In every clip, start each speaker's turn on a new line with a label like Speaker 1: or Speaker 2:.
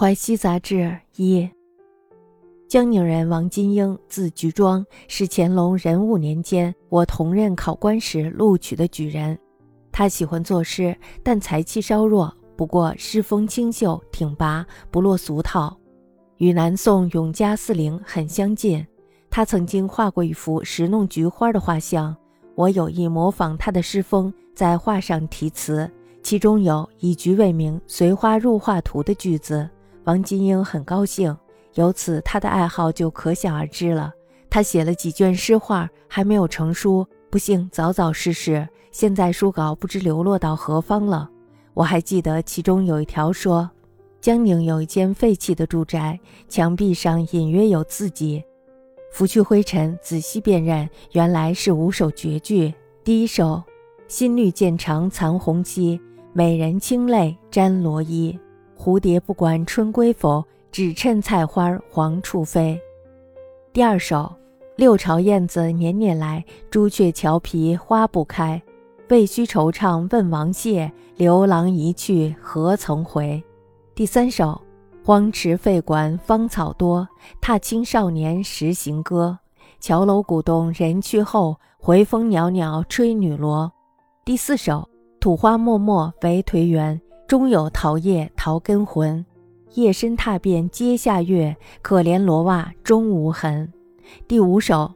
Speaker 1: 淮西杂志一。江宁人王金英，字菊庄，是乾隆壬午年间我同任考官时录取的举人。他喜欢作诗，但才气稍弱，不过诗风清秀挺拔，不落俗套，与南宋永嘉四陵很相近。他曾经画过一幅石弄菊花的画像，我有意模仿他的诗风，在画上题词，其中有以菊为名，随花入画图的句子。王金英很高兴，由此他的爱好就可想而知了。他写了几卷诗画，还没有成书，不幸早早逝世。现在书稿不知流落到何方了。我还记得其中有一条说：江宁有一间废弃的住宅，墙壁上隐约有字迹，拂去灰尘，仔细辨认，原来是五首绝句。第一首：新绿渐长残红稀，美人清泪沾罗衣。蝴蝶不管春归否，只趁菜花黄处飞。第二首：六朝燕子年年来，朱雀桥皮花不开。未须惆怅问王谢，刘郎一去何曾回？第三首：荒池废馆芳草多，踏青少年时行歌。桥楼古洞人去后，回风袅袅吹女萝。第四首：土花漠漠为颓垣。中有桃叶桃根魂，夜深踏遍阶下月，可怜罗袜终无痕。第五首：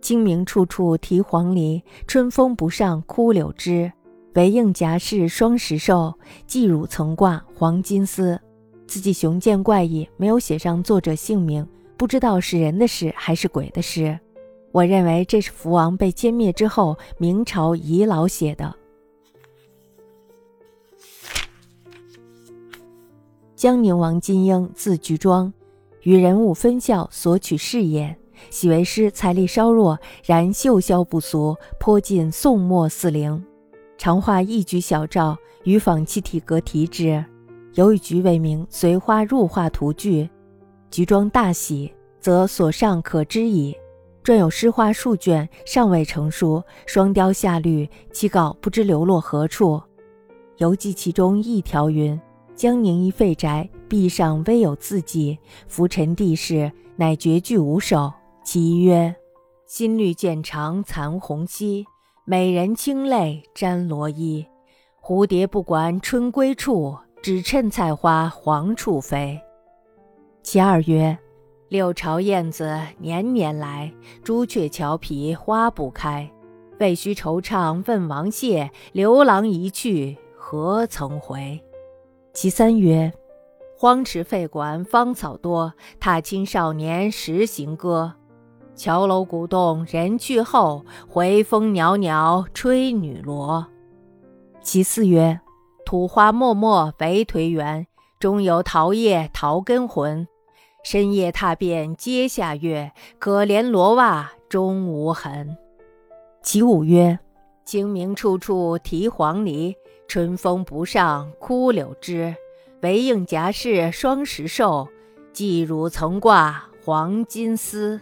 Speaker 1: 清明处处啼黄鹂，春风不上枯柳枝。唯应夹饰双石兽，寄汝曾挂黄金丝。字迹雄健怪异，没有写上作者姓名，不知道是人的诗还是鬼的诗。我认为这是福王被歼灭之后，明朝遗老写的。江宁王金英，字菊庄，与人物分校所取士也。喜为师，才力稍弱，然秀潇不俗，颇近宋末四陵。常画一菊小照，与仿其体格题之。尤以菊为名，随花入画图句。菊庄大喜，则所上可知矣。撰有诗画数卷，尚未成书。双雕下绿，其稿不知流落何处。犹记其中一条云。江宁一废宅，壁上微有字迹，浮沉地势，乃绝句五首。其一曰：“新绿渐长残红稀，美人清泪沾罗衣。蝴蝶不管春归处，只趁菜花黄处飞。”其二曰：“六朝燕子年年来，朱雀桥皮花不开。未须惆怅问王谢，刘郎一去何曾回？”其三曰：“荒池废馆芳草多，踏青少年时行歌。桥楼古洞人去后，回风袅袅吹女萝。”其四曰：“土花漠漠为颓垣，中有桃叶桃根魂。深夜踏遍阶下月，可怜罗袜终无痕。”其五曰：“清明处处啼黄鹂。”春风不上枯柳枝，唯应夹饰双十寿。寄汝曾挂黄金丝。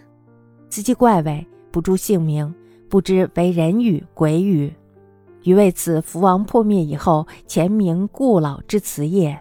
Speaker 1: 字迹怪伟，不注姓名，不知为人语鬼语。余为此福王破灭以后，前明故老之词也。